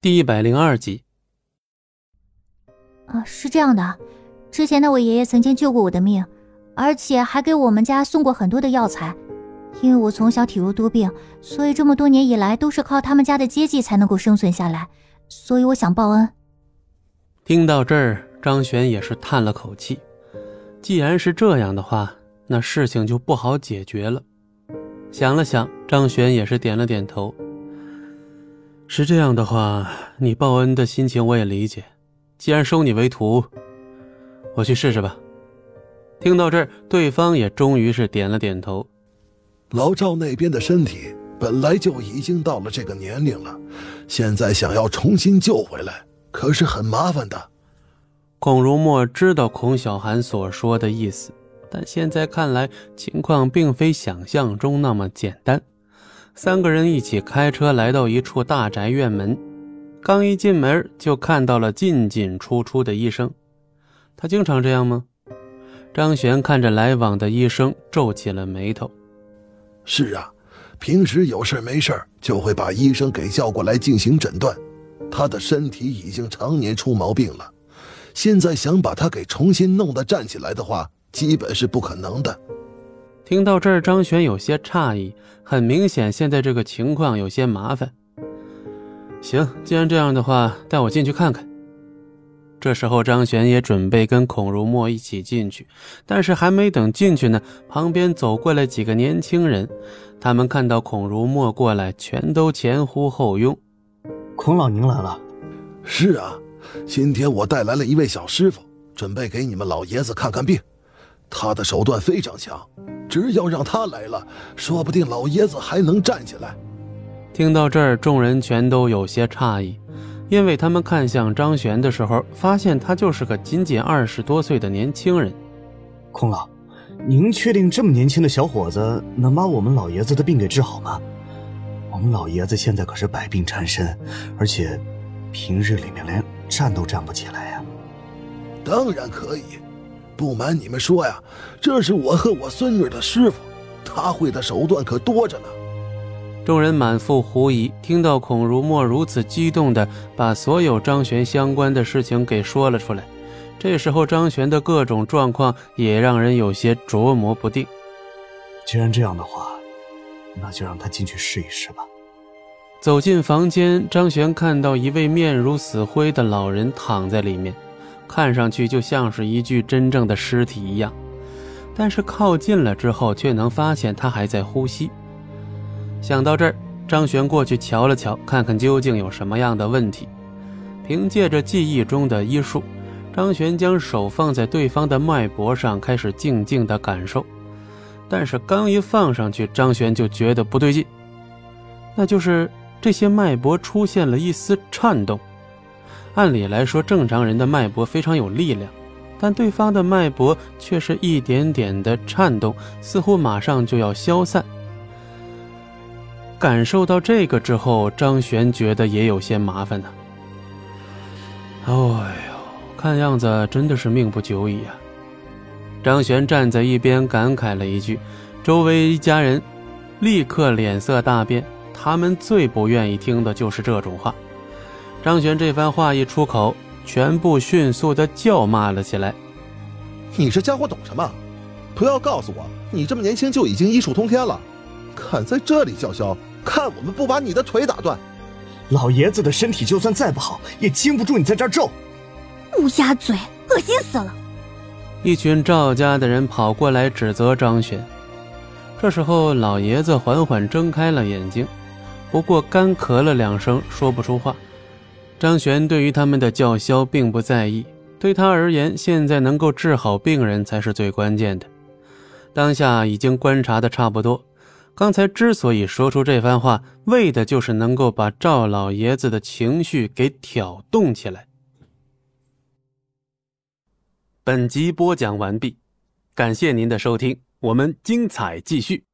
第一百零二集。啊，是这样的，之前的我爷爷曾经救过我的命，而且还给我们家送过很多的药材。因为我从小体弱多病，所以这么多年以来都是靠他们家的接济才能够生存下来。所以我想报恩。听到这儿，张璇也是叹了口气。既然是这样的话，那事情就不好解决了。想了想，张璇也是点了点头。是这样的话，你报恩的心情我也理解。既然收你为徒，我去试试吧。听到这儿，对方也终于是点了点头。老赵那边的身体本来就已经到了这个年龄了，现在想要重新救回来，可是很麻烦的。孔如墨知道孔小寒所说的意思，但现在看来情况并非想象中那么简单。三个人一起开车来到一处大宅院门，刚一进门就看到了进进出出的医生。他经常这样吗？张璇看着来往的医生，皱起了眉头。是啊，平时有事没事就会把医生给叫过来进行诊断。他的身体已经常年出毛病了，现在想把他给重新弄得站起来的话，基本是不可能的。听到这儿，张璇有些诧异。很明显，现在这个情况有些麻烦。行，既然这样的话，带我进去看看。这时候，张璇也准备跟孔如墨一起进去，但是还没等进去呢，旁边走过来几个年轻人，他们看到孔如墨过来，全都前呼后拥。孔老，您来了。是啊，今天我带来了一位小师傅，准备给你们老爷子看看病。他的手段非常强。只要让他来了，说不定老爷子还能站起来。听到这儿，众人全都有些诧异，因为他们看向张璇的时候，发现他就是个仅仅二十多岁的年轻人。孔老，您确定这么年轻的小伙子能把我们老爷子的病给治好吗？我们老爷子现在可是百病缠身，而且平日里面连站都站不起来呀。当然可以。不瞒你们说呀，这是我和我孙女的师傅，他会的手段可多着呢。众人满腹狐疑，听到孔如墨如此激动的把所有张璇相关的事情给说了出来，这时候张璇的各种状况也让人有些琢磨不定。既然这样的话，那就让他进去试一试吧。走进房间，张璇看到一位面如死灰的老人躺在里面。看上去就像是一具真正的尸体一样，但是靠近了之后，却能发现他还在呼吸。想到这儿，张璇过去瞧了瞧，看看究竟有什么样的问题。凭借着记忆中的医术，张璇将手放在对方的脉搏上，开始静静的感受。但是刚一放上去，张璇就觉得不对劲，那就是这些脉搏出现了一丝颤动。按理来说，正常人的脉搏非常有力量，但对方的脉搏却是一点点的颤动，似乎马上就要消散。感受到这个之后，张璇觉得也有些麻烦呢。哎呦，看样子真的是命不久矣啊！张璇站在一边感慨了一句，周围一家人立刻脸色大变，他们最不愿意听的就是这种话。张璇这番话一出口，全部迅速的叫骂了起来：“你这家伙懂什么？不要告诉我，你这么年轻就已经医术通天了，敢在这里叫嚣，看我们不把你的腿打断！老爷子的身体就算再不好，也经不住你在这儿咒。乌鸦嘴，恶心死了！”一群赵家的人跑过来指责张璇。这时候，老爷子缓缓睁开了眼睛，不过干咳了两声，说不出话。张璇对于他们的叫嚣并不在意，对他而言，现在能够治好病人才是最关键的。当下已经观察的差不多，刚才之所以说出这番话，为的就是能够把赵老爷子的情绪给挑动起来。本集播讲完毕，感谢您的收听，我们精彩继续。